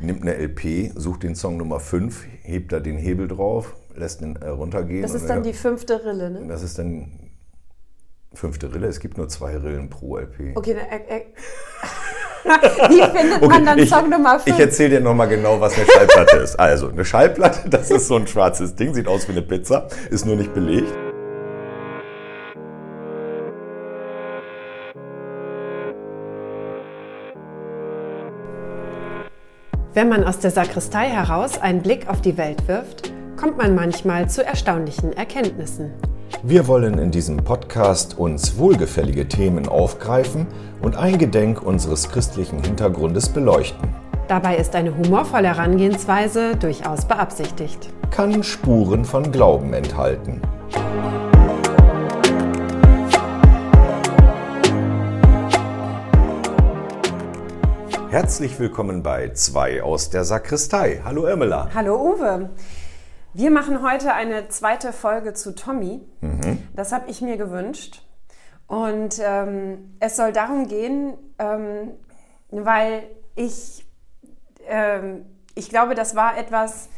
nimmt eine LP, sucht den Song Nummer 5, hebt da den Hebel drauf, lässt ihn äh, runtergehen. Das ist dann die fünfte Rille, ne? Das ist dann fünfte Rille. Es gibt nur zwei Rillen pro LP. Okay, na, äh, äh. Wie findet man dann ich, Song Nummer 5? Ich erzähle dir nochmal genau, was eine Schallplatte ist. Also, eine Schallplatte, das ist so ein schwarzes Ding, sieht aus wie eine Pizza, ist nur nicht belegt. Wenn man aus der Sakristei heraus einen Blick auf die Welt wirft, kommt man manchmal zu erstaunlichen Erkenntnissen. Wir wollen in diesem Podcast uns wohlgefällige Themen aufgreifen und eingedenk unseres christlichen Hintergrundes beleuchten. Dabei ist eine humorvolle Herangehensweise durchaus beabsichtigt. Kann Spuren von Glauben enthalten. Herzlich willkommen bei zwei aus der Sakristei. Hallo Irmela. Hallo Uwe. Wir machen heute eine zweite Folge zu Tommy. Mhm. Das habe ich mir gewünscht. Und ähm, es soll darum gehen, ähm, weil ich, ähm, ich glaube, das war etwas,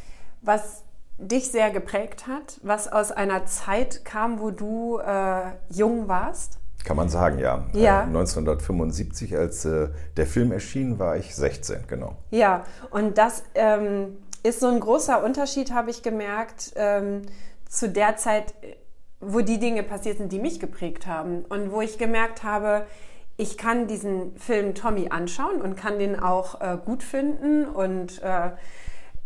was dich sehr geprägt hat, was aus einer Zeit kam, wo du äh, jung warst. Kann man sagen, ja. Ja. Äh, 1975, als äh, der Film erschien, war ich 16, genau. Ja, und das ähm, ist so ein großer Unterschied, habe ich gemerkt, ähm, zu der Zeit, wo die Dinge passiert sind, die mich geprägt haben. Und wo ich gemerkt habe, ich kann diesen Film Tommy anschauen und kann den auch äh, gut finden und äh,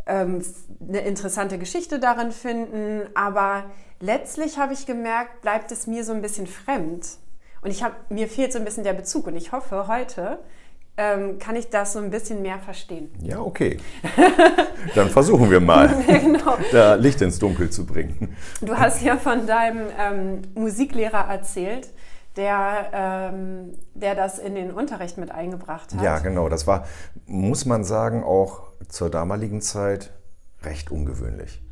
ähm, eine interessante Geschichte darin finden. Aber letztlich habe ich gemerkt, bleibt es mir so ein bisschen fremd. Und ich habe, mir fehlt so ein bisschen der Bezug. Und ich hoffe, heute ähm, kann ich das so ein bisschen mehr verstehen. Ja, okay. Dann versuchen wir mal, genau. da Licht ins Dunkel zu bringen. Du hast ja von deinem ähm, Musiklehrer erzählt, der, ähm, der das in den Unterricht mit eingebracht hat. Ja, genau. Das war, muss man sagen, auch zur damaligen Zeit recht ungewöhnlich.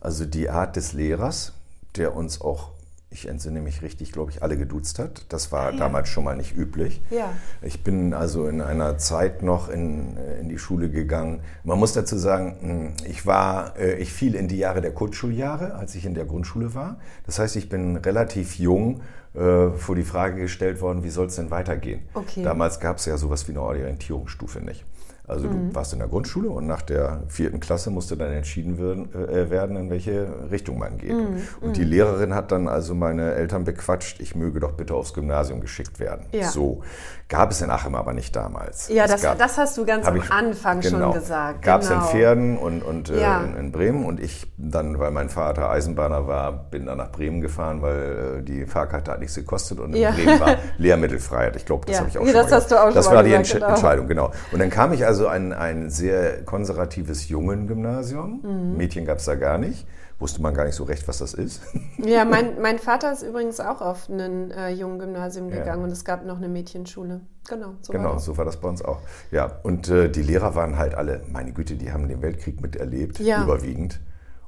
Also die Art des Lehrers, der uns auch ich entsinne mich richtig, glaube ich, alle geduzt hat. Das war ja. damals schon mal nicht üblich. Ja. Ich bin also in einer Zeit noch in, in die Schule gegangen. Man muss dazu sagen, hm, ich war, äh, ich fiel in die Jahre der Kurzschuljahre, als ich in der Grundschule war. Das heißt, ich bin relativ jung äh, vor die Frage gestellt worden, wie soll es denn weitergehen? Okay. Damals gab es ja sowas wie eine Orientierungsstufe nicht. Also mhm. du warst in der Grundschule und nach der vierten Klasse musste dann entschieden werden, äh, werden in welche Richtung man geht. Mhm. Und die Lehrerin hat dann also meine Eltern bequatscht, ich möge doch bitte aufs Gymnasium geschickt werden. Ja. So. Gab es in Achim aber nicht damals. Ja, das, gab, das hast du ganz am ich- Anfang genau, schon gesagt. Gab es genau. in Pferden und, und äh, Ja. in, in Bremen und ich dann, weil mein Vater Eisenbahner war, bin dann nach Bremen gefahren, weil äh, die Fahrkarte hat nichts gekostet und in Ja. Bremen war Lehrmittelfreiheit. Ich glaube, das habe ich auch Ja, schon das mal hast du auch schon Das mal war die gesagt, Entsch genau. Entscheidung, genau. Und dann kam ich also an ein sehr konservatives Jungen-Gymnasium. Mhm. Mädchen gab es da gar nicht. Wusste man gar nicht so recht, was das ist. Ja, mein, mein Vater ist übrigens auch auf ein äh, jungen Gymnasium Ja. gegangen und es gab noch eine Mädchenschule. Genau, so war Genau, das. so war das bei uns auch. Ja, und äh, die Lehrer waren halt alle, meine Güte, die haben den Weltkrieg miterlebt, Ja. überwiegend.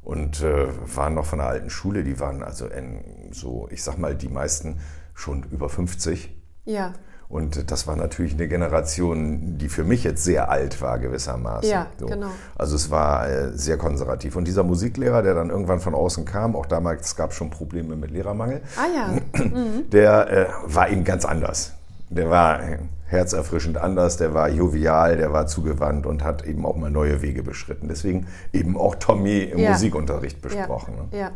Und äh, waren noch von der alten Schule, die waren also in, so, ich sag mal, die meisten schon über 50. Ja, Und das war natürlich eine Generation, die für mich jetzt sehr alt war, gewissermaßen. Ja, genau. Also es war äh, sehr konservativ. Und dieser Musiklehrer, der dann irgendwann von außen kam, auch damals gab es schon Probleme mit Lehrermangel, ah ja, der äh, war eben ganz anders. Der war äh, herzerfrischend anders, der war jovial, der war zugewandt und hat eben auch mal neue Wege beschritten. Deswegen eben auch Tommy im Ja. Musikunterricht besprochen. ne? ja,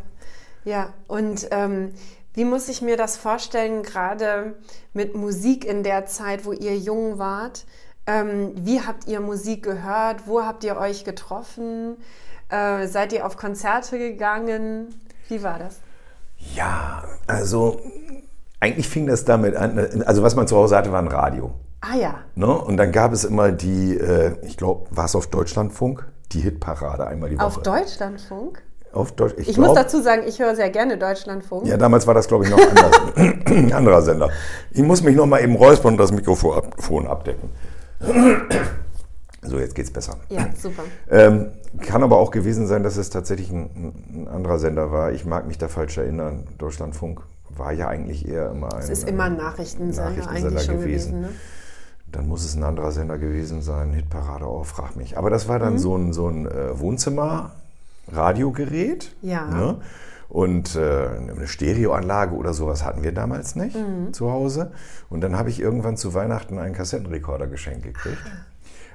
ja. Und ähm, wie muss ich mir das vorstellen, gerade mit Musik in der Zeit, wo ihr jung wart? Ähm, wie habt ihr Musik gehört? Wo habt ihr euch getroffen? Äh, seid ihr auf Konzerte gegangen? Wie war das? Ja, also eigentlich fing das damit an, also was man zu Hause hatte, war ein Radio. Ah ja, Ne? Und dann gab es immer die, äh, ich glaube, war es auf Deutschlandfunk, die Hitparade einmal die Woche. auf Deutschlandfunk? Auf Deutsch, ich, Ich muss glaub- dazu sagen, ich höre sehr gerne Deutschlandfunk. Ja, damals war das, glaube ich, noch anders, ein anderer Sender. Ich muss mich noch mal eben räuspern und das Mikrofon abdecken. So, jetzt geht's besser. Ja, super. Ähm, kann aber auch gewesen sein, dass es tatsächlich ein, ein anderer Sender war. Ich mag mich da falsch erinnern. Deutschlandfunk war ja eigentlich eher immer ein, Es ist immer ein Nachrichtensender, Nachrichtensender eigentlich schon gewesen. ne? dann muss es ein anderer Sender gewesen sein, Hitparade auch, frag mich. Aber das war dann mhm. so ein, so ein äh, Wohnzimmer-Radiogerät. Ja. Ne? Und äh, eine Stereoanlage oder sowas hatten wir damals nicht mhm. zu Hause. Und dann habe ich irgendwann zu Weihnachten einen Kassettenrekorder geschenkt gekriegt.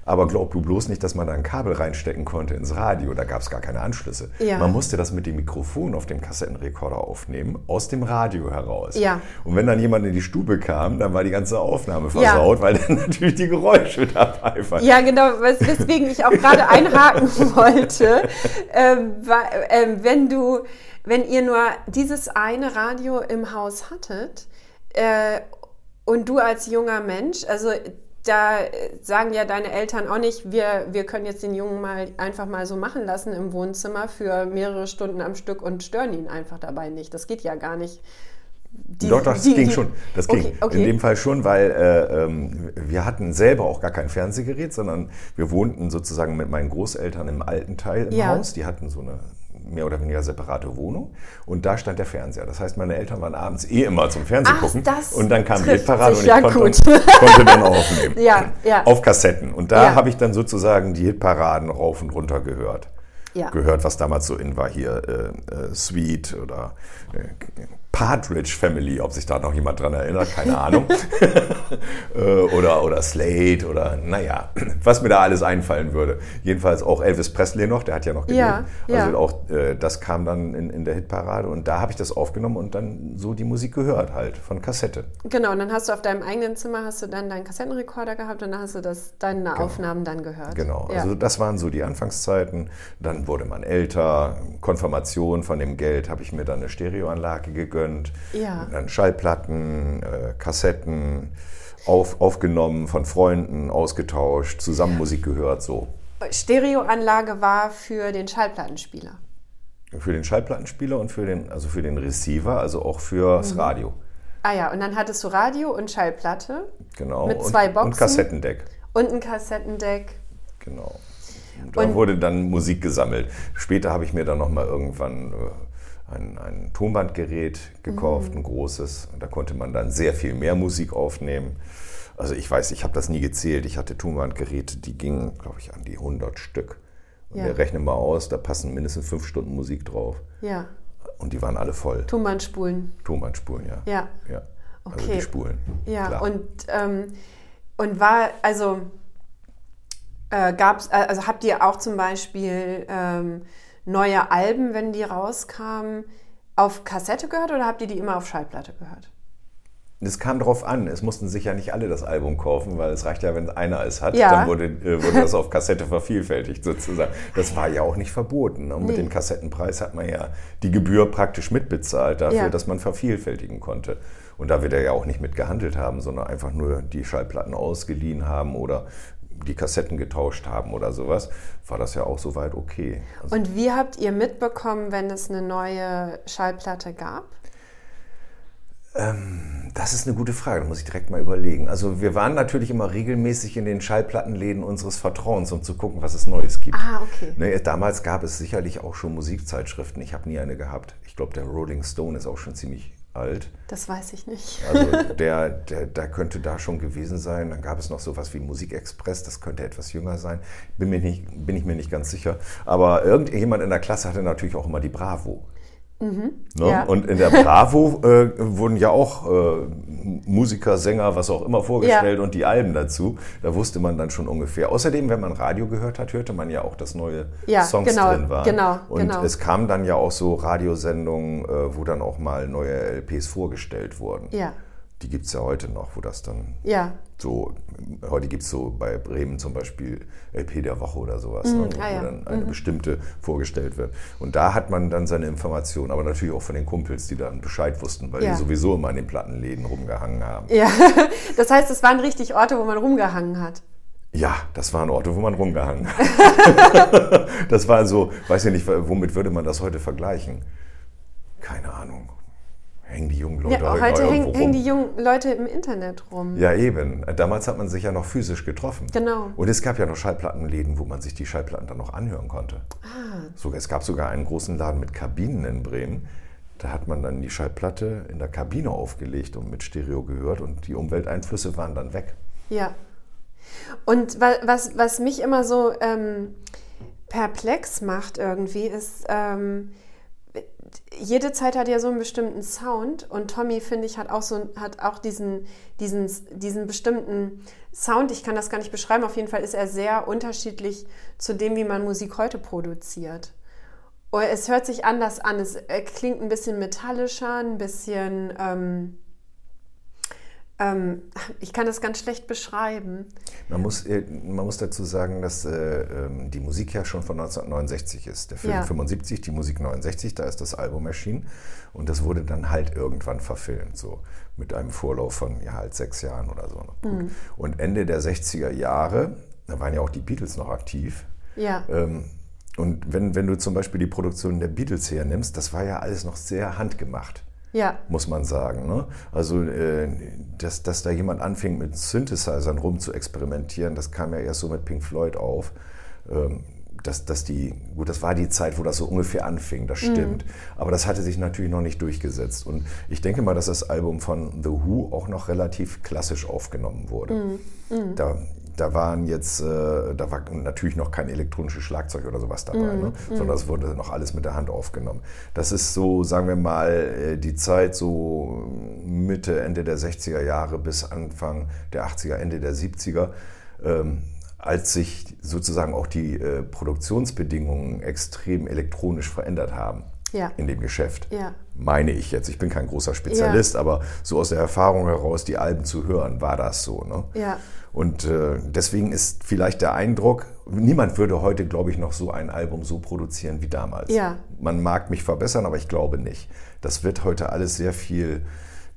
Aber glaub du bloß nicht, dass man da ein Kabel reinstecken konnte ins Radio. Da gab es gar keine Anschlüsse. Ja. Man musste das mit dem Mikrofon auf dem Kassettenrekorder aufnehmen, aus dem Radio heraus. Ja. Und wenn dann jemand in die Stube kam, dann war die ganze Aufnahme versaut, ja. weil dann natürlich die Geräusche dabei waren. Ja, genau, weswegen ich auch gerade einhaken wollte. Ähm, ähm, wenn du, wenn ihr nur dieses eine Radio im Haus hattet, äh, und du als junger Mensch, also da sagen ja deine Eltern auch nicht, wir, wir können jetzt den Jungen mal einfach mal so machen lassen im Wohnzimmer für mehrere Stunden am Stück und stören ihn einfach dabei nicht. Das geht ja gar nicht. Die, Doch, das die, ging die, schon. Das okay, ging okay. in dem Fall schon, weil äh, ähm, wir hatten selber auch gar kein Fernsehgerät, sondern wir wohnten sozusagen mit meinen Großeltern im alten Teil im ja. Haus. Die hatten so eine mehr oder weniger separate Wohnung und da stand der Fernseher. Das heißt, meine Eltern waren abends eh immer zum Fernsehen Ach, gucken und dann kam die Hitparade und ich ja konnte, konnte, dann aufnehmen. ja, ja. Auf Kassetten. Und da habe ich dann sozusagen die Hitparaden rauf und runter gehört. Ja. Gehört, was damals so in war hier, äh, äh, Sweet oder äh, Partridge Family, ob sich da noch jemand dran erinnert, keine Ahnung. Äh, oder, oder Slade oder naja, was mir da alles einfallen würde. Jedenfalls auch Elvis Presley noch, der hat ja noch gelebt. Ja, ja. Also auch äh, das kam dann in, in der Hitparade und da habe ich das aufgenommen und dann so die Musik gehört halt von Kassette. Genau, und dann hast du auf deinem eigenen Zimmer hast du dann deinen Kassettenrekorder gehabt und dann hast du das, deine genau. Aufnahmen dann gehört. Genau, ja. also das waren so die Anfangszeiten. Dann wurde man älter, Konfirmation von dem Geld habe ich mir dann eine Stereoanlage gegönnt gegönnt. Ja. Dann Schallplatten, äh, Kassetten auf, aufgenommen, von Freunden ausgetauscht, zusammen Musik gehört, so. Stereoanlage war für den Schallplattenspieler. Für den Schallplattenspieler und für den, also für den Receiver, also auch fürs mhm. Radio. Ah ja, und dann hattest du Radio und Schallplatte. Genau. Mit zwei und, Boxen. Und Kassettendeck. Und ein Kassettendeck. Genau. Und da und wurde dann Musik gesammelt. Später habe ich mir dann nochmal irgendwann äh, ein, ein Tonbandgerät gekauft, mhm. ein großes. Da konnte man dann sehr viel mehr Musik aufnehmen. Also ich weiß, ich habe das nie gezählt. Ich hatte Tonbandgeräte, die gingen, glaube ich, an die 100 Stück. Und ja. wir rechnen mal aus, da passen mindestens fünf Stunden Musik drauf. Ja. Und die waren alle voll. Tonbandspulen. Tonbandspulen, ja. Ja. ja. Okay. Also die Spulen. Ja, Klar. und, ähm, und war, also äh, gab's, äh, also habt ihr auch zum Beispiel ähm, neue Alben, wenn die rauskamen, auf Kassette gehört oder habt ihr die immer auf Schallplatte gehört? Es kam drauf an. Es mussten sich ja nicht alle das Album kaufen, weil es reicht ja, wenn einer es hat, ja. dann wurde, äh, wurde das auf Kassette vervielfältigt sozusagen. Das war ja auch nicht verboten. Und nee. mit dem Kassettenpreis hat man ja die Gebühr praktisch mitbezahlt dafür, ja. dass man vervielfältigen konnte. Und da wir da ja auch nicht mit gehandelt haben, sondern einfach nur die Schallplatten ausgeliehen haben oder die Kassetten getauscht haben oder sowas, war das ja auch soweit okay. Also und wie habt ihr mitbekommen, wenn es eine neue Schallplatte gab? Ähm, das ist eine gute Frage, da muss ich direkt mal überlegen. Also wir waren natürlich immer regelmäßig in den Schallplattenläden unseres Vertrauens, um zu gucken, was es Neues gibt. Ah, okay. Ne, damals gab es sicherlich auch schon Musikzeitschriften. Ich habe nie eine gehabt. Ich glaube, der Rolling Stone ist auch schon ziemlich alt. Das weiß ich nicht. Also der, der, der könnte da schon gewesen sein. Dann gab es noch sowas wie Musikexpress, das könnte etwas jünger sein. Bin, mir nicht, bin ich mir nicht ganz sicher. Aber irgendjemand in der Klasse hatte natürlich auch immer die Bravo. Mhm, ne? ja. Und in der Bravo äh, wurden ja auch äh, Musiker, Sänger, was auch immer vorgestellt ja. und die Alben dazu. Da wusste man dann schon ungefähr. Außerdem, wenn man Radio gehört hat, hörte man ja auch, dass neue ja, Songs genau, drin waren. Genau, und genau. es kamen dann ja auch so Radiosendungen, äh, wo dann auch mal neue LPs vorgestellt wurden. Ja. Die gibt es ja heute noch, wo das dann ja. so, heute gibt es so bei Bremen zum Beispiel LP der Woche oder sowas, mhm. ne, wo ah, ja. dann eine mhm. bestimmte vorgestellt wird. Und da hat man dann seine Informationen, aber natürlich auch von den Kumpels, die dann Bescheid wussten, weil ja. die sowieso immer in den Plattenläden rumgehangen haben. Ja, das heißt, es waren richtig Orte, wo man rumgehangen hat. Ja, das waren Orte, wo man rumgehangen hat. das war so, weiß ich nicht, womit würde man das heute vergleichen? Keine Ahnung hängen die jungen Leute ja, heute hängen, hängen die jungen Leute im Internet rum. Ja, eben. Damals hat man sich ja noch physisch getroffen. Genau. Und es gab ja noch Schallplattenläden, wo man sich die Schallplatten dann noch anhören konnte. Ah. Sogar, es gab sogar einen großen Laden mit Kabinen in Bremen. Da hat man dann die Schallplatte in der Kabine aufgelegt und mit Stereo gehört und die Umwelteinflüsse waren dann weg. Ja. Und was, was mich immer so ähm, perplex macht irgendwie, ist, ähm, jede Zeit hat ja so einen bestimmten Sound und Tommy, finde ich, hat auch so hat auch diesen, diesen, diesen bestimmten Sound. Ich kann das gar nicht beschreiben. Auf jeden Fall ist er sehr unterschiedlich zu dem, wie man Musik heute produziert. Und es hört sich anders an. Es klingt ein bisschen metallischer, ein bisschen ähm, ähm, ich kann das ganz schlecht beschreiben. Man muss, äh, man muss dazu sagen, dass äh, ähm, die Musik ja schon von 1969 ist. Der Film ja. 75, die Musik 69, da ist das Album erschienen. Und das wurde dann halt irgendwann verfilmt, so mit einem Vorlauf von ja, halt sechs Jahren oder so. Mhm. Und Ende der 60er Jahre, da waren ja auch die Beatles noch aktiv. Ja. Ähm, und wenn, wenn du zum Beispiel die Produktion der Beatles hernimmst, das war ja alles noch sehr handgemacht ja. muss man sagen. Ne? Also, äh, dass, dass da jemand anfing, mit Synthesizern rum zu experimentieren, das kam ja erst so mit Pink Floyd auf. Ähm, dass, dass die, gut, das war die Zeit, wo das so ungefähr anfing, das mhm. stimmt. Mhm. Aber das hatte sich natürlich noch nicht durchgesetzt. Und ich denke mal, dass das Album von The Who auch noch relativ klassisch aufgenommen wurde. Mhm. Mhm. Da, da waren jetzt, äh, da war natürlich noch kein elektronisches Schlagzeug oder sowas dabei, mm, ne? mm. sondern es wurde noch alles mit der Hand aufgenommen. Das ist so, sagen wir mal, äh, die Zeit so Mitte, Ende der 60er Jahre bis Anfang der 80er, Ende der 70er. Ähm, als sich sozusagen auch die äh, Produktionsbedingungen extrem elektronisch verändert haben ja. in dem Geschäft. Ja. Meine ich jetzt. Ich bin kein großer Spezialist, ja. aber so aus der Erfahrung heraus, die Alben zu hören, war das so. Ne? Ja. Und äh, deswegen ist vielleicht der Eindruck, niemand würde heute, glaube ich, noch so ein Album so produzieren wie damals. Ja. Man mag mich verbessern, aber ich glaube nicht. Das wird heute alles sehr viel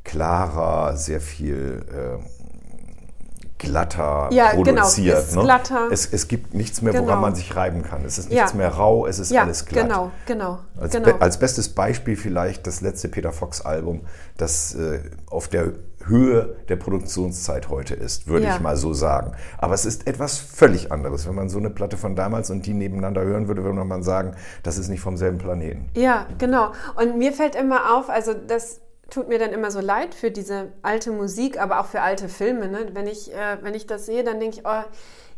klarer, sehr viel äh, glatter ja, produziert. Genau, ne? glatter. Es, es, gibt nichts mehr, woran genau. man sich reiben kann. Es ist nichts ja. mehr rau, es ist ja, alles glatt. Genau, genau. Als, genau. Be als bestes Beispiel vielleicht das letzte Peter Fox-Album, das äh, auf der Höhe der Produktionszeit heute ist, würde ja. ich mal so sagen. Aber es ist etwas völlig anderes. Wenn man so eine Platte von damals und die nebeneinander hören würde, würde man sagen, das ist nicht vom selben Planeten. Ja, genau. Und mir fällt immer auf, also das tut mir dann immer so leid für diese alte Musik, aber auch für alte Filme. Ne? Wenn, ich, äh, wenn ich das sehe, dann denke ich, oh,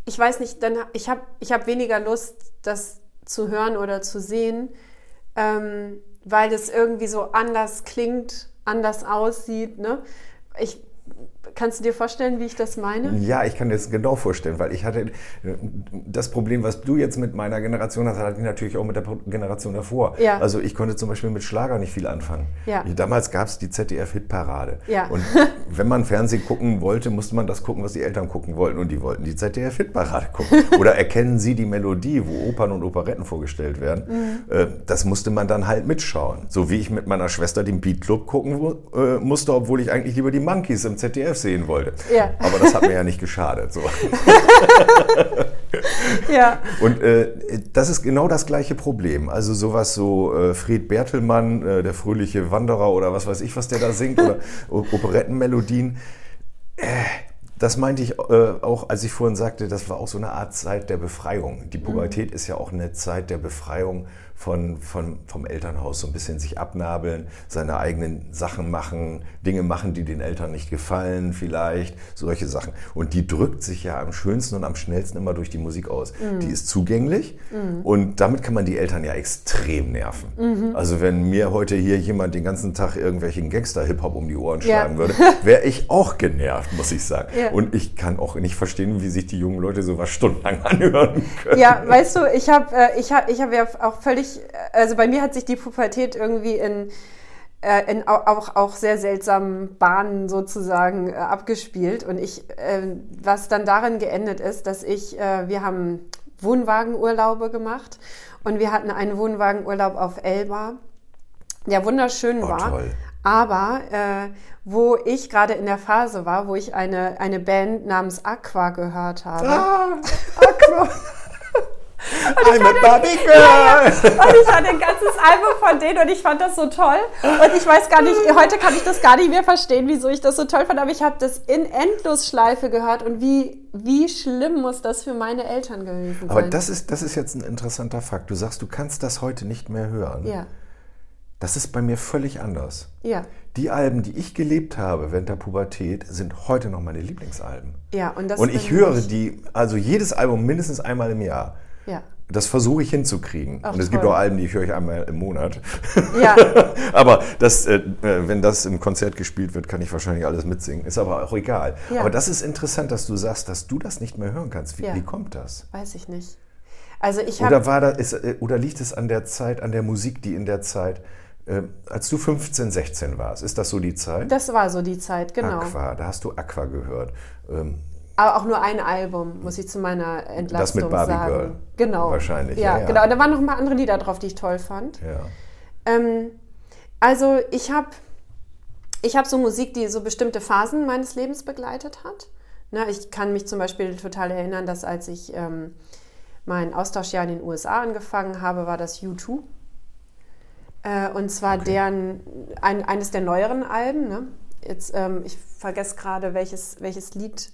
ich weiß nicht, dann, ich habe ich hab weniger Lust, das zu hören oder zu sehen, ähm, weil es irgendwie so anders klingt, anders aussieht. Ne? Ich Kannst du dir vorstellen, wie ich das meine? Ja, ich kann dir das genau vorstellen, weil ich hatte das Problem, was du jetzt mit meiner Generation hast, hatte ich natürlich auch mit der Generation davor. Ja. Also ich konnte zum Beispiel mit Schlager nicht viel anfangen. Ja. Damals gab es die ZDF-Hitparade. Ja. Und wenn man Fernsehen gucken wollte, musste man das gucken, was die Eltern gucken wollten. Und die wollten die ZDF-Hitparade gucken. Oder erkennen sie die Melodie, wo Opern und Operetten vorgestellt werden. Mhm. Äh, das musste man dann halt mitschauen. So wie ich mit meiner Schwester den Beat Club gucken äh, musste, obwohl ich eigentlich lieber die Monkeys im ZDF sehen wollte. Ja. Aber das hat mir ja nicht geschadet. So. ja. Und äh, das ist genau das gleiche Problem. Also sowas so äh, Fred Bertelmann, äh, der fröhliche Wanderer oder was weiß ich, was der da singt, oder Operettenmelodien. Äh, das meinte ich äh, auch, als ich vorhin sagte, das war auch so eine Art Zeit der Befreiung. Die Pubertät mhm. ist ja auch eine Zeit der Befreiung von, von, vom Elternhaus, so ein bisschen sich abnabeln, seine eigenen Sachen machen, Dinge machen, die den Eltern nicht gefallen, vielleicht, solche Sachen. Und die drückt sich ja am schönsten und am schnellsten immer durch die Musik aus. Mhm. Die ist zugänglich mhm. und damit kann man die Eltern ja extrem nerven. Mhm. Also wenn mir heute hier jemand den ganzen Tag irgendwelchen Gangster-Hip-Hop um die Ohren schlagen ja. würde, wäre ich auch genervt, muss ich sagen. Ja. Und ich kann auch nicht verstehen, wie sich die jungen Leute sowas stundenlang anhören können. Ja, weißt du, ich habe äh, ich hab, ich hab ja auch völlig völlig, also bei mir hat sich die Pubertät irgendwie in, äh, in auch, auch sehr seltsamen Bahnen sozusagen äh, abgespielt. Und ich, äh, was dann darin geendet ist, dass ich, wir haben Wohnwagenurlaube gemacht und wir hatten einen Wohnwagenurlaub auf Elba, der wunderschön oh, war. Toll. Aber äh, wo ich gerade in der Phase war, wo ich eine, eine Band namens Aqua gehört habe. Ah, Aqua! I'm a Barbie Girl! Ja, ja. Und ich hatte ein ganzes Album von denen und ich fand das so toll. Und ich weiß gar nicht, heute kann ich das gar nicht mehr verstehen, wieso ich das so toll fand, aber ich habe das in Endlosschleife gehört und wie, wie schlimm muss das für meine Eltern gewesen sein. Aber das ist, das ist jetzt ein interessanter Fakt. Du sagst, du kannst das heute nicht mehr hören. Ja. Das ist bei mir völlig anders. Ja. Die Alben, die ich gelebt habe während der Pubertät, sind heute noch meine Lieblingsalben. Ja, und das Und ich höre die, also jedes Album mindestens einmal im Jahr. Ja. Das versuche ich hinzukriegen. Ach, und es gibt toll. auch Alben, die ich höre ich einmal im Monat. Ja, aber das, äh, wenn das im Konzert gespielt wird, kann ich wahrscheinlich alles mitsingen. Ist aber auch egal. Ja. Aber das ist interessant, dass du sagst, dass du das nicht mehr hören kannst. Wie, Ja. wie kommt das? weiß ich nicht. Also ich. Oder, war da, ist, äh, oder liegt es an der Zeit, an der Musik, die in der Zeit, äh, als du 15, 16 warst, ist das so die Zeit? Das war so die Zeit, genau. Aqua, da hast du Aqua gehört. Ähm, Aber auch nur ein Album, muss ich zu meiner Entlastung mit Barbie sagen. Girl. Genau. Wahrscheinlich, Ja, ja, ja. genau. Da waren noch ein paar andere Lieder drauf, die ich toll fand. ja. Ähm, also ich habe ich hab so Musik, die so bestimmte Phasen meines Lebens begleitet hat. Na, ich kann mich zum Beispiel total erinnern, dass als ich ähm, mein Austauschjahr in den USA angefangen habe, war das U2. Äh, und zwar deren, ein, eines der neueren Alben. Ne? Jetzt, ähm, ich vergesse gerade, welches, welches Lied.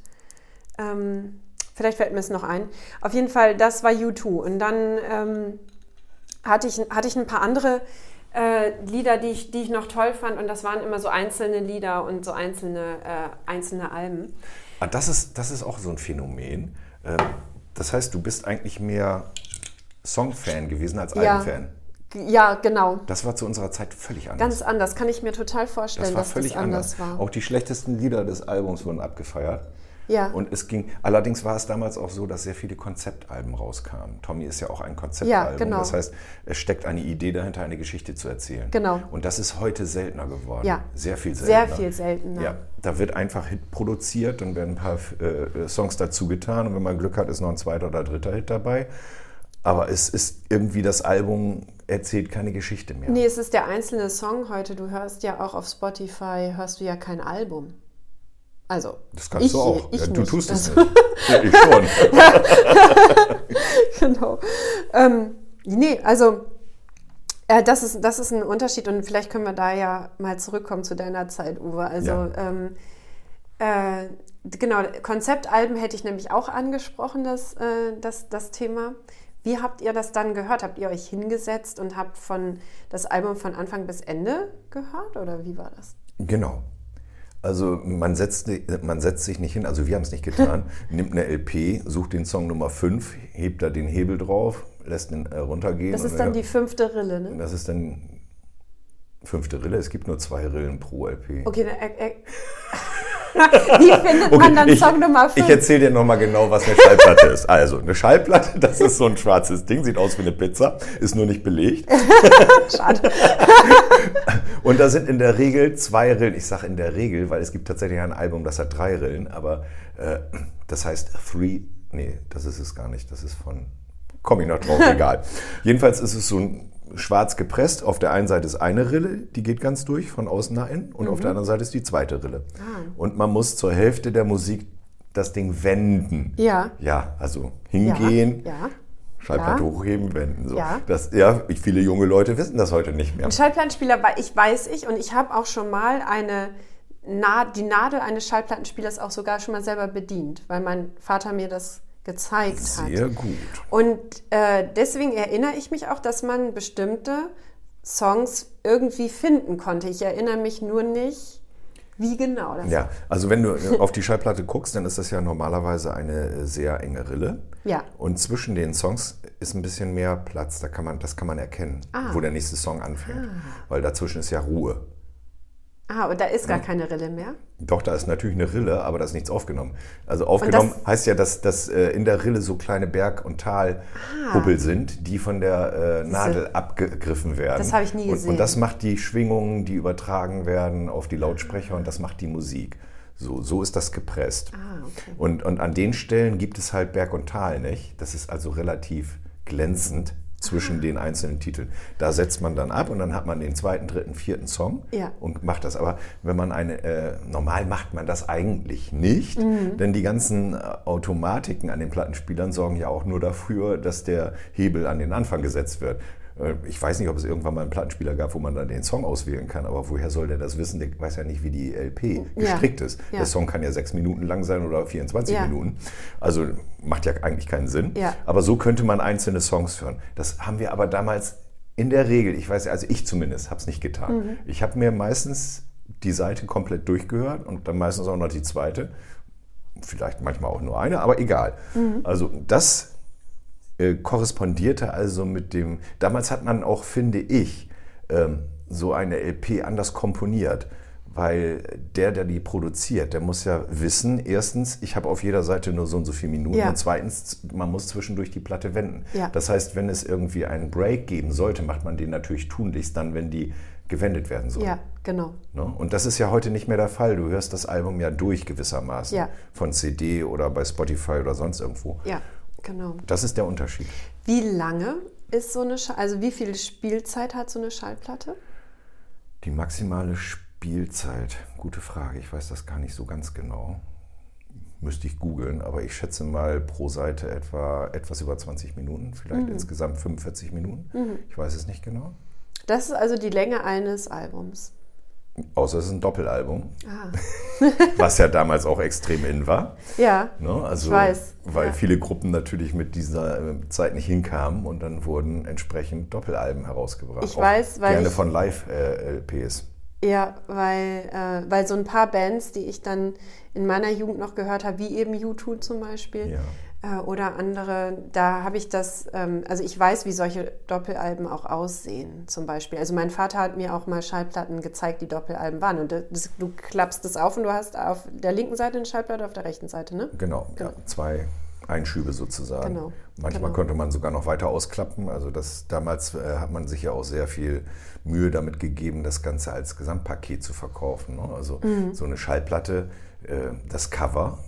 Ähm, vielleicht fällt mir es noch ein. Auf jeden Fall, das war U2. Und dann ähm, hatte, ich, hatte ich ein paar andere äh, Lieder, die ich, die ich noch toll fand. Und das waren immer so einzelne Lieder und so einzelne, äh, einzelne Alben. Ah, das, ist, das ist auch so ein Phänomen. Ähm, Das heißt, du bist eigentlich mehr Songfan gewesen als Ja. Albenfan. Ja, genau. Das war zu unserer Zeit völlig anders. Ganz anders. Kann ich mir total vorstellen, das war dass völlig das anders, anders. war. Auch die schlechtesten Lieder des Albums wurden abgefeiert. Ja. Und es ging, allerdings war es damals auch so, dass sehr viele Konzeptalben rauskamen. Tommy ist ja auch ein Konzeptalbum. Ja, genau. Das heißt, es steckt eine Idee dahinter, eine Geschichte zu erzählen. Genau. Und das ist heute seltener geworden. Ja. Sehr viel seltener. Sehr viel seltener. Ja, da wird einfach Hit produziert und werden ein paar äh, Songs dazu getan. Und wenn man Glück hat, ist noch ein zweiter oder dritter Hit dabei. Aber es ist irgendwie das Album erzählt keine Geschichte mehr. Nee, es ist der einzelne Song heute. Du hörst ja auch auf Spotify, hörst du ja kein Album. Also, Das kannst ich, du auch. Ich ja, du tust es Also, nicht. Ja, ich schon. genau. Ähm, nee, also äh, das, ist, das ist ein Unterschied und vielleicht können wir da ja mal zurückkommen zu deiner Zeit, Uwe. Also Ja. ähm, äh, genau, Konzeptalben hätte ich nämlich auch angesprochen, das, äh, das, das Thema. Wie habt ihr das dann gehört? Habt ihr euch hingesetzt und habt von das Album von Anfang bis Ende gehört oder wie war das? Genau. Also man setzt, man setzt sich nicht hin, also wir haben es nicht getan, nimmt eine LP, sucht den Song Nummer 5, hebt da den Hebel drauf, lässt ihn äh, runtergehen. Das ist dann die fünfte Rille, ne? Das ist dann fünfte Rille, es gibt nur zwei Rillen pro LP. Okay, dann, wie findet man dann ich, Song Nummer 5? Ich erzähle dir nochmal genau, was eine Schallplatte ist. Also, eine Schallplatte, das ist so ein schwarzes Ding, sieht aus wie eine Pizza, ist nur nicht belegt. Schade. Und da sind in der Regel zwei Rillen. Ich sage in der Regel, weil es gibt tatsächlich ein Album, das hat drei Rillen, aber äh, das heißt Three. Nee, das ist es gar nicht. Das ist von. Komme ich noch drauf, egal. Jedenfalls ist es so ein schwarz gepresst. Auf der einen Seite ist eine Rille, die geht ganz durch, von außen nach innen. Und auf der anderen Seite ist die zweite Rille. Und man muss zur Hälfte der Musik das Ding wenden. Ja. Ja, also hingehen, Ja. Schallplatte Ja. hochheben, wenden. So. Ja. Das, ja, viele junge Leute wissen das heute nicht mehr. Ein Schallplattenspieler, ich weiß ich und ich habe auch schon mal eine Na die Nadel eines Schallplattenspielers auch sogar schon mal selber bedient, weil mein Vater mir das gezeigt hat. Sehr gut. Und äh, deswegen erinnere ich mich auch, dass man bestimmte Songs irgendwie finden konnte. Ich erinnere mich nur nicht, wie genau das Ja, also wenn du auf die Schallplatte guckst, dann ist das ja normalerweise eine äh, sehr enge Rille. Ja. Und zwischen den Songs ist ein bisschen mehr Platz. Da kann man, das kann man erkennen, Ah. wo der nächste Song anfängt. Weil dazwischen ist ja Ruhe. Ah, und da ist gar keine Rille mehr. Doch, da ist natürlich eine Rille, aber da ist nichts aufgenommen. Also aufgenommen heißt ja, dass, dass äh, in der Rille so kleine Berg- und Talhubbel sind, die von der äh, Nadel abgegriffen werden. Das habe ich nie und, gesehen. Und das macht die Schwingungen, die übertragen werden auf die Lautsprecher und das macht die Musik. So, so ist das gepresst. Ah, okay. Und, und an den Stellen gibt es halt Berg und Tal nicht. Das ist also relativ glänzend zwischen den einzelnen Titeln. Da setzt man dann ab und dann hat man den zweiten, dritten, vierten Song Ja. und macht das. Aber wenn man eine, äh, normal macht man das eigentlich nicht, Mhm. denn die ganzen äh, Automatiken an den Plattenspielern sorgen ja auch nur dafür, dass der Hebel an den Anfang gesetzt wird. Äh, Ich weiß nicht, ob es irgendwann mal einen Plattenspieler gab, wo man dann den Song auswählen kann, aber woher soll der das wissen? Der weiß ja nicht, wie die LP Ja. gestrickt ist. Ja. Der Song kann ja sechs Minuten lang sein oder 24 Ja. Minuten. Also macht ja eigentlich keinen Sinn. Ja. Aber so könnte man einzelne Songs hören. Das haben wir aber damals in der Regel, ich weiß, also ich zumindest habe es nicht getan. Mhm. Ich habe mir meistens die Seite komplett durchgehört und dann meistens auch noch die zweite. Vielleicht manchmal auch nur eine, aber egal. Mhm. Also das äh, korrespondierte also mit dem, damals hat man auch, finde ich, ähm, so eine LP anders komponiert. Weil der, der die produziert, der muss ja wissen, erstens, ich habe auf jeder Seite nur so und so viele Minuten Ja. und zweitens, man muss zwischendurch die Platte wenden. Ja. Das heißt, wenn es irgendwie einen Break geben sollte, macht man den natürlich tunlichst dann, wenn die gewendet werden soll. Ja, genau. Ne? Und das ist ja heute nicht mehr der Fall. Du hörst das Album ja durch gewissermaßen. Ja. Von CD oder bei Spotify oder sonst irgendwo. Ja, genau. Das ist der Unterschied. Wie lange ist so eine Schall also wie viel Spielzeit hat so eine Schallplatte? Die maximale Spielzeit, gute Frage. Ich weiß das gar nicht so ganz genau. Müsste ich googeln, aber ich schätze mal pro Seite etwa etwas über 20 Minuten, vielleicht Mhm. insgesamt 45 Minuten. Ich weiß es nicht genau. Das ist also die Länge eines Albums. Außer es ist ein Doppelalbum, Ah. was ja damals auch extrem in war. Ja. Ne? Also, Ich weiß, Weil ja. viele Gruppen natürlich mit dieser äh, Zeit nicht hinkamen und dann wurden entsprechend Doppelalben herausgebracht. Ich weiß, weil Gerne ich- von Live-LPs. Ja, weil, äh, weil so ein paar Bands, die ich dann in meiner Jugend noch gehört habe, wie eben U2 zum Beispiel äh, oder andere, da habe ich das, ähm, also ich weiß, wie solche Doppelalben auch aussehen zum Beispiel. Also mein Vater hat mir auch mal Schallplatten gezeigt, die Doppelalben waren und das, du klappst das auf und du hast auf der linken Seite eine Schallplatte, auf der rechten Seite, ne? Genau, Ja, zwei Einschübe sozusagen. Genau, Manchmal genau. konnte man sogar noch weiter ausklappen. Also das, damals äh, hat man sich ja auch sehr viel Mühe damit gegeben, das Ganze als Gesamtpaket zu verkaufen. Ne? Also Mhm. so eine Schallplatte, äh, das Cover,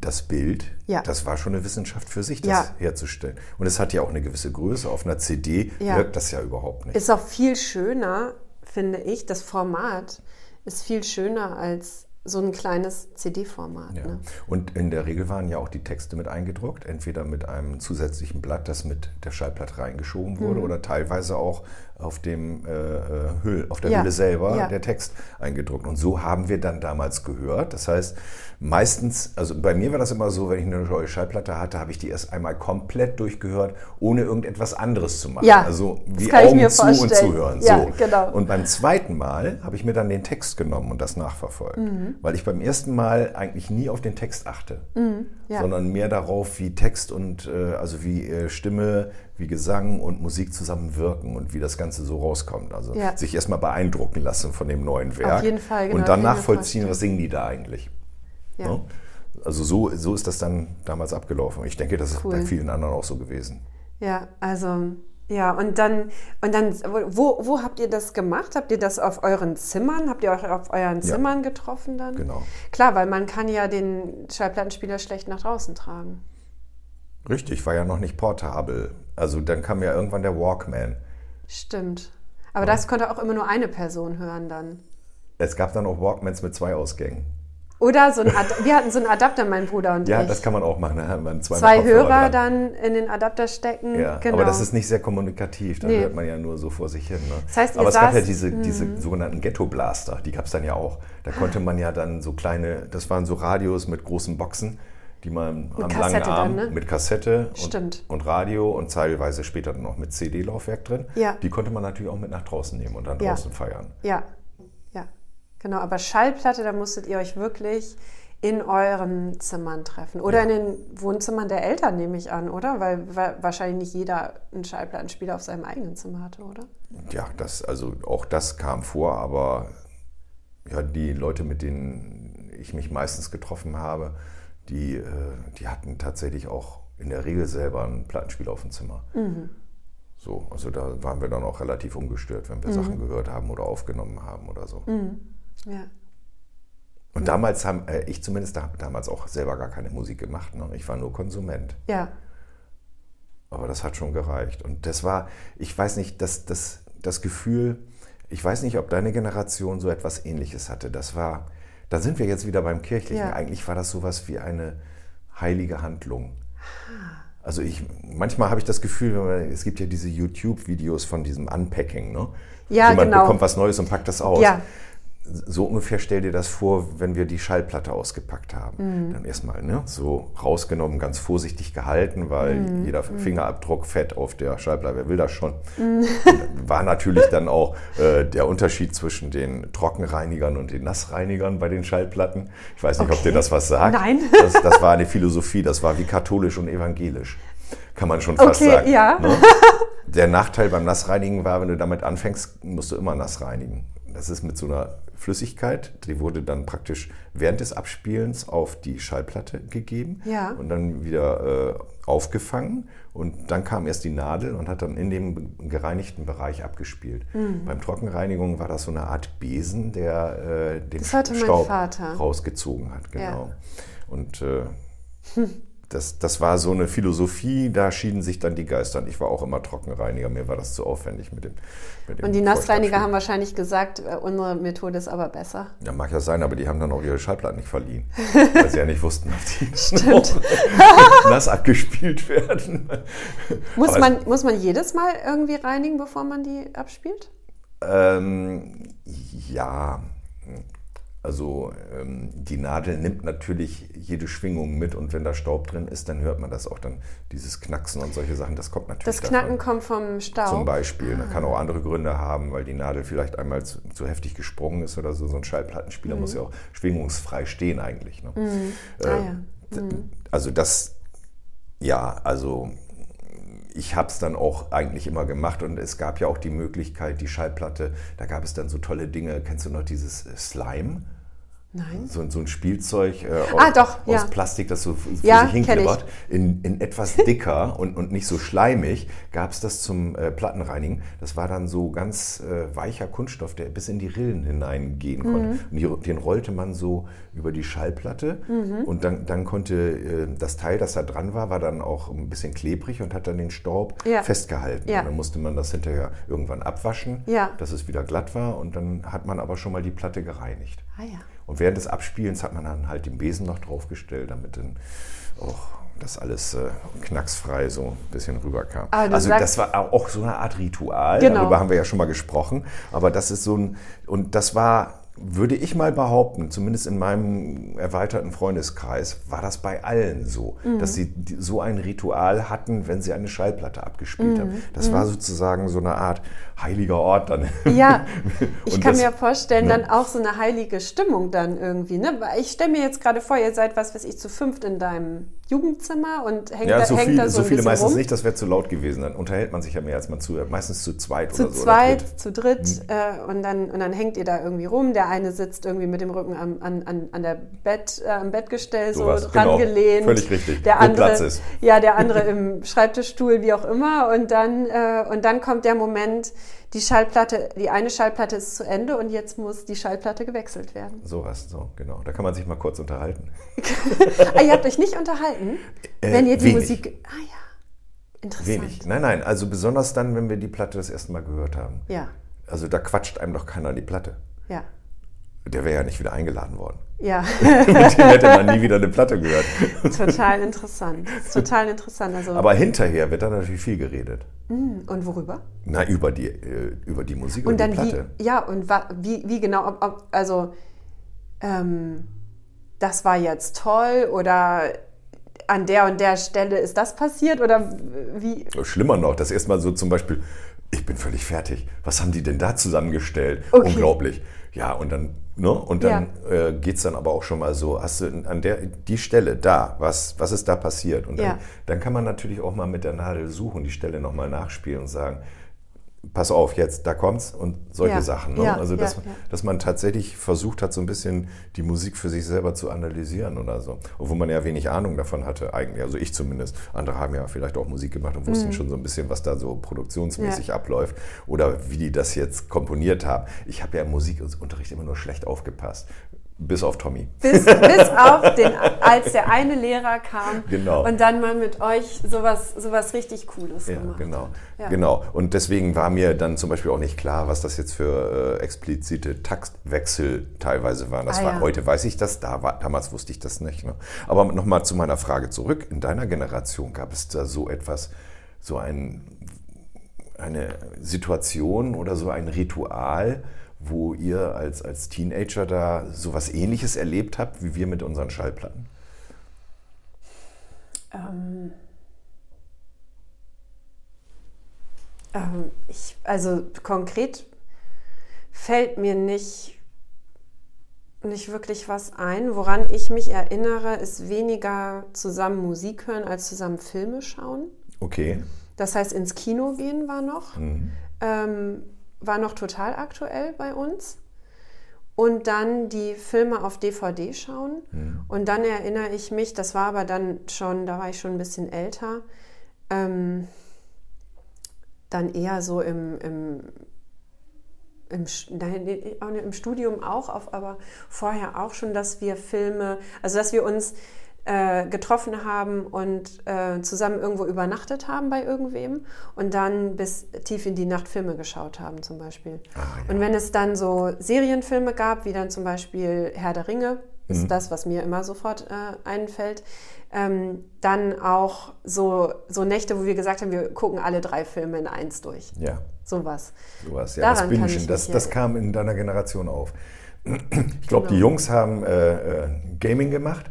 das Bild, Ja. das war schon eine Wissenschaft für sich, das Ja. herzustellen. Und es hat ja auch eine gewisse Größe. Auf einer CD Ja. wirkt das ja überhaupt nicht. Ist auch viel schöner, finde ich, das Format ist viel schöner als so ein kleines CD-Format. Ja. Ne? Und in der Regel waren ja auch die Texte mit eingedruckt, entweder mit einem zusätzlichen Blatt, das mit der Schallplatte reingeschoben wurde, Mhm. oder teilweise auch auf, dem, äh, äh, Hüll, auf der Ja, Hülle selber ja. der Text eingedruckt. Und so haben wir dann damals gehört. Das heißt, meistens, also bei mir war das immer so, wenn ich eine neue Schallplatte hatte, habe ich die erst einmal komplett durchgehört, ohne irgendetwas anderes zu machen. Ja, also wie Augen zu und zuhören. Ja, so. genau. Und beim zweiten Mal habe ich mir dann den Text genommen und das nachverfolgt. Mhm. Weil ich beim ersten Mal eigentlich nie auf den Text achte, Mhm, ja. sondern mehr darauf, wie Text und äh, also wie äh, Stimme, wie Gesang und Musik zusammenwirken und wie das Ganze so rauskommt. Also Ja. sich erstmal beeindrucken lassen von dem neuen Werk. jeden Fall, genau, Und dann nachvollziehen, was singen die da eigentlich. Ja. Ne? Also so, so ist das dann damals abgelaufen. Ich denke, das ist Cool. bei vielen anderen auch so gewesen. Ja, also ja, und dann, und dann, wo, wo habt ihr das gemacht? Habt ihr das auf euren Zimmern? Habt ihr euch auf euren Ja. Zimmern getroffen dann? Genau. Klar, weil man kann ja den Schallplattenspieler schlecht nach draußen tragen. Richtig, war ja noch nicht portabel. Also dann kam ja irgendwann der Walkman. Stimmt. Aber das konnte auch immer nur eine Person hören dann. Es gab dann auch Walkmans mit zwei Ausgängen. Oder so ein Ad wir hatten so einen Adapter, mein Bruder und Ja, ich. das kann man auch machen. Da hat man zwei, Zwei Hörer dran. dann in den Adapter stecken. Ja, genau. aber das ist nicht sehr kommunikativ. Da Nee. hört man ja nur so vor sich hin. Ne? Das heißt, aber es gab ja saßt- diese, Mhm. diese sogenannten Ghetto-Blaster, die gab es dann ja auch. Da konnte man ja dann so kleine, das waren so Radios mit großen Boxen, die man am langen Arm dann, ne? mit Kassette und, und Radio und teilweise später dann noch mit CD-Laufwerk drin. Ja. Die konnte man natürlich auch mit nach draußen nehmen und dann Ja. draußen feiern. Ja, ja, genau. Aber Schallplatte, da musstet ihr euch wirklich in euren Zimmern treffen. Oder Ja. in den Wohnzimmern der Eltern, nehme ich an, oder? Weil wa- wahrscheinlich nicht jeder einen Schallplattenspieler auf seinem eigenen Zimmer hatte, oder? Ja, das, also auch das kam vor, aber ja, die Leute, mit denen ich mich meistens getroffen habe, die, äh, die hatten tatsächlich auch in der Regel selber einen Plattenspieler auf dem Zimmer. So, also da waren wir dann auch relativ ungestört, wenn wir Sachen gehört haben oder aufgenommen haben oder so. Ja. Und damals haben, äh, ich zumindest habe damals auch selber gar keine Musik gemacht. Ne? Ich war nur Konsument. Ja, Aber das hat schon gereicht. Und das war, ich weiß nicht, das, das, das Gefühl, ich weiß nicht, ob deine Generation so etwas Ähnliches hatte. Das war, da sind wir jetzt wieder beim Kirchlichen. Ja. Eigentlich war das sowas wie eine heilige Handlung. Also ich, manchmal habe ich das Gefühl, es gibt ja diese YouTube-Videos von diesem Unpacking, ne? Ja, Jemand genau. bekommt was Neues und packt das aus. Ja. So ungefähr stell dir das vor, wenn wir die Schallplatte ausgepackt haben. Mhm. Dann erstmal ne, so rausgenommen, ganz vorsichtig gehalten, weil mhm. jeder mhm. Fingerabdruck fett auf der Schallplatte, wer will das schon? Mhm. War natürlich dann auch äh, der Unterschied zwischen den Trockenreinigern und den Nassreinigern bei den Schallplatten. Ich weiß nicht, okay. ob dir das was sagt. Nein. Das, das, war eine Philosophie, das war wie katholisch und evangelisch. Kann man schon fast okay, sagen. Ja. Ne? Der Nachteil beim Nassreinigen war, wenn du damit anfängst, musst du immer nass reinigen. Das ist mit so einer Flüssigkeit, die wurde dann praktisch während des Abspielens auf die Schallplatte gegeben ja. und dann wieder äh, aufgefangen. Und dann kam erst die Nadel und hat dann in dem gereinigten Bereich abgespielt. Mhm. Beim Trockenreinigung war das so eine Art Besen, der äh, den Staub rausgezogen hat. Genau. Ja. Und äh, hm das, das war so eine Philosophie, da schieden sich dann die Geister. Ich war auch immer Trockenreiniger, mir war das zu aufwendig mit dem. Mit dem Und die Nassreiniger haben wahrscheinlich gesagt, äh, unsere Methode ist aber besser. Ja, mag ja sein, aber die haben dann auch ihre Schallplatten nicht verliehen, weil sie ja nicht wussten, ob die Stimmt. nass abgespielt werden. Muss man, muss man jedes Mal irgendwie reinigen, bevor man die abspielt? Ähm, ja, also ähm, die Nadel nimmt natürlich jede Schwingung mit und wenn da Staub drin ist, dann hört man das auch dann, dieses Knacksen und solche Sachen, das kommt natürlich Das Knacken davon. kommt vom Staub? Zum Beispiel. Ah. kann auch andere Gründe haben, weil die Nadel vielleicht einmal zu, zu heftig gesprungen ist oder so. So ein Schallplattenspieler mhm. muss ja auch schwingungsfrei stehen eigentlich. Ne? Mhm. Äh, ah, ja. mhm. Also das, ja, also ich habe es dann auch eigentlich immer gemacht und es gab ja auch die Möglichkeit, die Schallplatte, da gab es dann so tolle Dinge, kennst du noch dieses Slime? Nein. So, so ein Spielzeug äh, ah, doch, aus ja. Plastik, das so für ja, sich hinklippert. In, in etwas dicker und, und nicht so schleimig gab es das zum äh, Plattenreinigen. Das war dann so ganz äh, weicher Kunststoff, der bis in die Rillen hineingehen konnte. Mhm. Und die, den rollte man so über die Schallplatte mhm. und dann, dann konnte äh, das Teil, das da dran war, war dann auch ein bisschen klebrig und hat dann den Staub ja. festgehalten. Und dann musste man das hinterher irgendwann abwaschen, dass es wieder glatt war und dann hat man aber schon mal die Platte gereinigt. Ah ja. Und während des Abspielens hat man dann halt den Besen noch draufgestellt, damit dann auch das alles äh, knacksfrei so ein bisschen rüberkam. Also das war auch so eine Art Ritual, genau. darüber haben wir ja schon mal gesprochen, aber das ist so ein, und das war würde ich mal behaupten, zumindest in meinem erweiterten Freundeskreis, war das bei allen so, mhm. dass sie so ein Ritual hatten, wenn sie eine Schallplatte abgespielt mhm. haben. Das mhm. war sozusagen so eine Art heiliger Ort dann. Ja, ich kann das, mir vorstellen, ne? dann auch so eine heilige Stimmung dann irgendwie. Ne? Ich stelle mir jetzt gerade vor, ihr seid, was weiß ich, zu fünft in deinem Jugendzimmer und hängt, ja, da, so hängt viel, da so, so viele meistens rum. nicht, das wäre zu laut gewesen. Dann unterhält man sich ja mehr als man zuhört. Meistens zu zweit zu oder so. Zu zweit, dritt. zu dritt. Mhm. Äh, und, dann, und dann hängt ihr da irgendwie rum. Der eine sitzt irgendwie mit dem Rücken am, an, an, an der Bett, äh, am Bettgestell so, so dran genau. Völlig richtig. Der Wo andere, Platz ist. Ja, der andere im Schreibtischstuhl, wie auch immer. Und dann, äh, und dann kommt der Moment, die Schallplatte, die eine Schallplatte ist zu Ende und jetzt muss die Schallplatte gewechselt werden. So was, so, genau. Da kann man sich mal kurz unterhalten. ah, ihr habt euch nicht unterhalten, äh, wenn ihr die wenig. Musik. Ah ja. Interessant. Wenig. Nein, nein, also besonders dann, wenn wir die Platte das erste Mal gehört haben. Ja. Also da quatscht einem doch keiner an die Platte. Ja. Der wäre ja nicht wieder eingeladen worden. Ja. Mit dem hätte man nie wieder eine Platte gehört. Total interessant. Total interessant. Also Aber hinterher wird dann natürlich viel geredet. Mm, und worüber? Na, über die, äh, über die Musik und, und dann die Platte. Wie, ja, und wie, wie genau, ob, ob, also ähm, das war jetzt toll oder an der und der Stelle ist das passiert oder wie? Schlimmer noch, das erstmal so zum Beispiel, ich bin völlig fertig. Was haben die denn da zusammengestellt? Okay. Unglaublich. Ja, und dann, ne? Und dann ja. äh, geht es dann aber auch schon mal so, hast du an der die Stelle da, was, was ist da passiert? Und dann, ja. dann kann man natürlich auch mal mit der Nadel suchen, die Stelle nochmal nachspielen und sagen, pass auf, jetzt, da kommt's und solche ja, Sachen. Ne? ja, also, dass, ja, dass man tatsächlich versucht hat, so ein bisschen die Musik für sich selber zu analysieren oder so. Obwohl man ja wenig Ahnung davon hatte, eigentlich. Also ich zumindest. Andere haben ja vielleicht auch Musik gemacht und wussten mhm. schon so ein bisschen, was da so produktionsmäßig abläuft oder wie die das jetzt komponiert haben. Ich habe ja im Musikunterricht immer nur schlecht aufgepasst. Bis auf Tommy. Bis, bis auf den, als der eine Lehrer kam genau. und dann mal mit euch sowas, sowas richtig Cooles ja, gemacht genau. Ja. genau. Und deswegen war mir dann zum Beispiel auch nicht klar, was das jetzt für äh, explizite Taktwechsel teilweise waren. Das ah, war, ja. heute weiß ich das, da war, damals wusste ich das nicht. Ne? Aber nochmal zu meiner Frage zurück. In deiner Generation gab es da so etwas, so ein, eine Situation oder so ein Ritual, wo ihr als, als Teenager da sowas ähnliches erlebt habt, wie wir mit unseren Schallplatten? Ähm, ähm, ich, also konkret fällt mir nicht, nicht wirklich was ein. Woran ich mich erinnere, ist weniger zusammen Musik hören als zusammen Filme schauen. Okay. Das heißt, ins Kino gehen war noch. Mhm. Ähm, war noch total aktuell bei uns. Und dann die Filme auf DVD schauen. Mhm. Und dann erinnere ich mich, das war aber dann schon, da war ich schon ein bisschen älter, ähm, dann eher so im, im, im, nein, im Studium auch, auf, aber vorher auch schon, dass wir Filme, also dass wir uns äh, getroffen haben und äh, zusammen irgendwo übernachtet haben bei irgendwem und dann bis tief in die Nacht Filme geschaut haben zum Beispiel. Ah, ja. Und wenn es dann so Serienfilme gab, wie dann zum Beispiel Herr der Ringe, ist mhm. das, was mir immer sofort äh, einfällt, ähm, dann auch so, so Nächte, wo wir gesagt haben, wir gucken alle drei Filme in eins durch. Ja. Sowas. Sowas, ja. Daran das Bingen, das, das kam in deiner Generation auf. Ich glaube, genau. die Jungs haben äh, äh, Gaming gemacht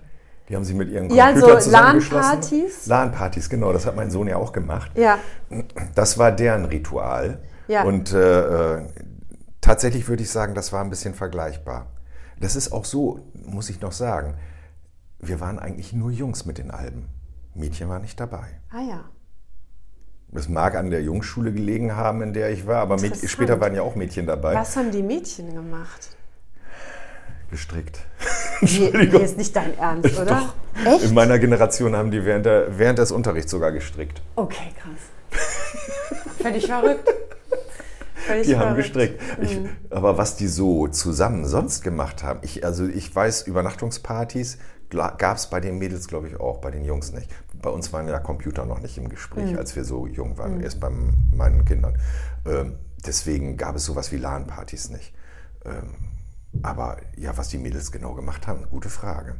die haben sie mit ihren Computer ja, so LAN-Partys. LAN-Partys, genau. Das hat mein Sohn ja auch gemacht. Ja. Das war deren Ritual. Ja. Und äh, tatsächlich würde ich sagen, das war ein bisschen vergleichbar. Das ist auch so, muss ich noch sagen. Wir waren eigentlich nur Jungs mit den Alben. Mädchen waren nicht dabei. Ah ja. Das mag an der Jungschule gelegen haben, in der ich war, aber später waren ja auch Mädchen dabei. Was haben die Mädchen gemacht? gestrickt. Nee, ist nicht dein Ernst, oder? Doch. Echt? In meiner Generation haben die während, der, während des Unterrichts sogar gestrickt. Okay, krass. Völlig verrückt. Völlig die verrückt. haben gestrickt. Ich, mhm. Aber was die so zusammen sonst gemacht haben, ich, also ich weiß, Übernachtungspartys gab es bei den Mädels, glaube ich, auch, bei den Jungs nicht. Bei uns waren ja Computer noch nicht im Gespräch, mhm. als wir so jung waren, mhm. erst bei meinen Kindern. Ähm, deswegen gab es sowas wie LAN-Partys nicht. Ähm, aber ja, was die Mädels genau gemacht haben, gute Frage.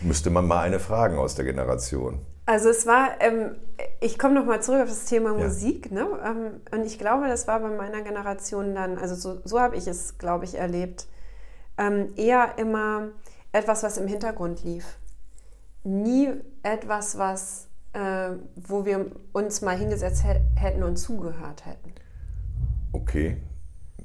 Müsste man mal eine fragen aus der Generation. Also es war, ähm, ich komme nochmal zurück auf das Thema ja. Musik, ne? Ähm, und ich glaube, das war bei meiner Generation dann, also so, so habe ich es, glaube ich, erlebt, ähm, eher immer etwas, was im Hintergrund lief. Nie etwas, was, äh, wo wir uns mal hingesetzt hätten und zugehört hätten. Okay,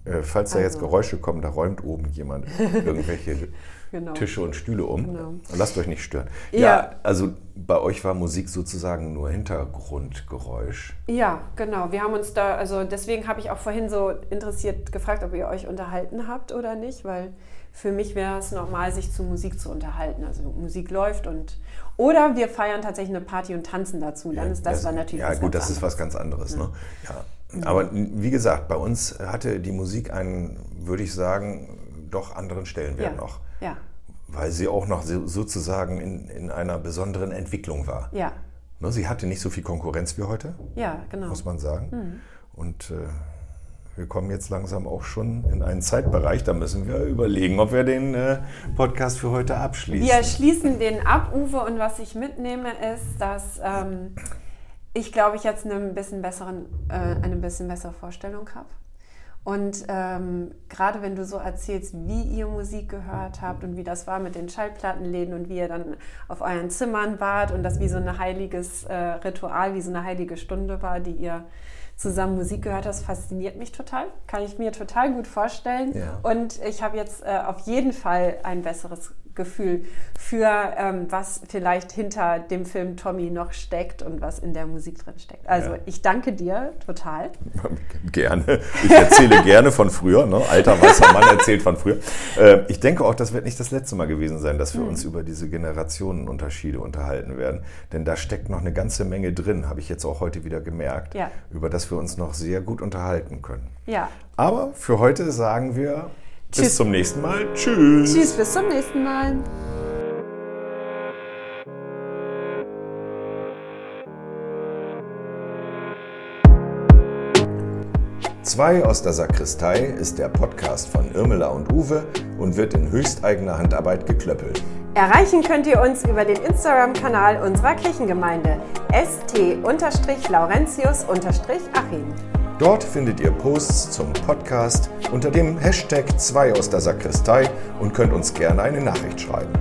äh, falls da jetzt also. Geräusche kommen, da räumt oben jemand irgendwelche genau. Tische und Stühle um. Genau. Lasst euch nicht stören. Ja. ja. also bei euch war Musik sozusagen nur Hintergrundgeräusch. Ja, genau. Wir haben uns da, also deswegen habe ich auch vorhin so interessiert gefragt, ob ihr euch unterhalten habt oder nicht, weil für mich wäre es normal, sich zu Musik zu unterhalten. Also Musik läuft und oder wir feiern tatsächlich eine Party und tanzen dazu. Dann ja, ist das, das war natürlich ja gut, das anderes. ist was ganz anderes. Ne? Ja. Aber wie gesagt, bei uns hatte die Musik einen, würde ich sagen, doch anderen Stellenwert ja. noch. Ja. Weil sie auch noch sozusagen in, in einer besonderen Entwicklung war. Ja. Ne, sie hatte nicht so viel Konkurrenz wie heute. Ja, genau. Muss man sagen. Mhm. Und äh, wir kommen jetzt langsam auch schon in einen Zeitbereich, da müssen wir überlegen, ob wir den äh, Podcast für heute abschließen. Wir schließen den ab, Uwe, und was ich mitnehme ist, dass ähm, ich glaube, ich jetzt eine bisschen, besseren, äh, eine bisschen bessere Vorstellung habe. Und ähm, gerade wenn du so erzählst, wie ihr Musik gehört habt und wie das war mit den Schallplattenläden und wie ihr dann auf euren Zimmern wart und das wie so ein heiliges äh, Ritual, wie so eine heilige Stunde war, die ihr zusammen Musik gehört hast, fasziniert mich total. Kann ich mir total gut vorstellen. Ja. Und ich habe jetzt äh, auf jeden Fall ein besseres Gefühl für, ähm, was vielleicht hinter dem Film Tommy noch steckt und was in der Musik drin steckt. Also ja. ich danke dir total. Gerne. Ich erzähle gerne von früher. Ne? Alter weißer Mann erzählt von früher. Äh, ich denke auch, das wird nicht das letzte Mal gewesen sein, dass wir mhm. uns über diese Generationenunterschiede unterhalten werden. Denn da steckt noch eine ganze Menge drin, habe ich jetzt auch heute wieder gemerkt, ja. über das wir uns noch sehr gut unterhalten können. Ja. Aber für heute sagen wir Tschüss. Bis zum nächsten Mal. Tschüss. Tschüss, bis zum nächsten Mal. Zwei aus der Sakristei ist der Podcast von Irmela und Uwe und wird in höchsteigener Handarbeit geklöppelt. Erreichen könnt ihr uns über den Instagram-Kanal unserer Kirchengemeinde st-laurentius-achim. Dort findet ihr Posts zum Podcast unter dem Hashtag 2 aus der Sakristei und könnt uns gerne eine Nachricht schreiben.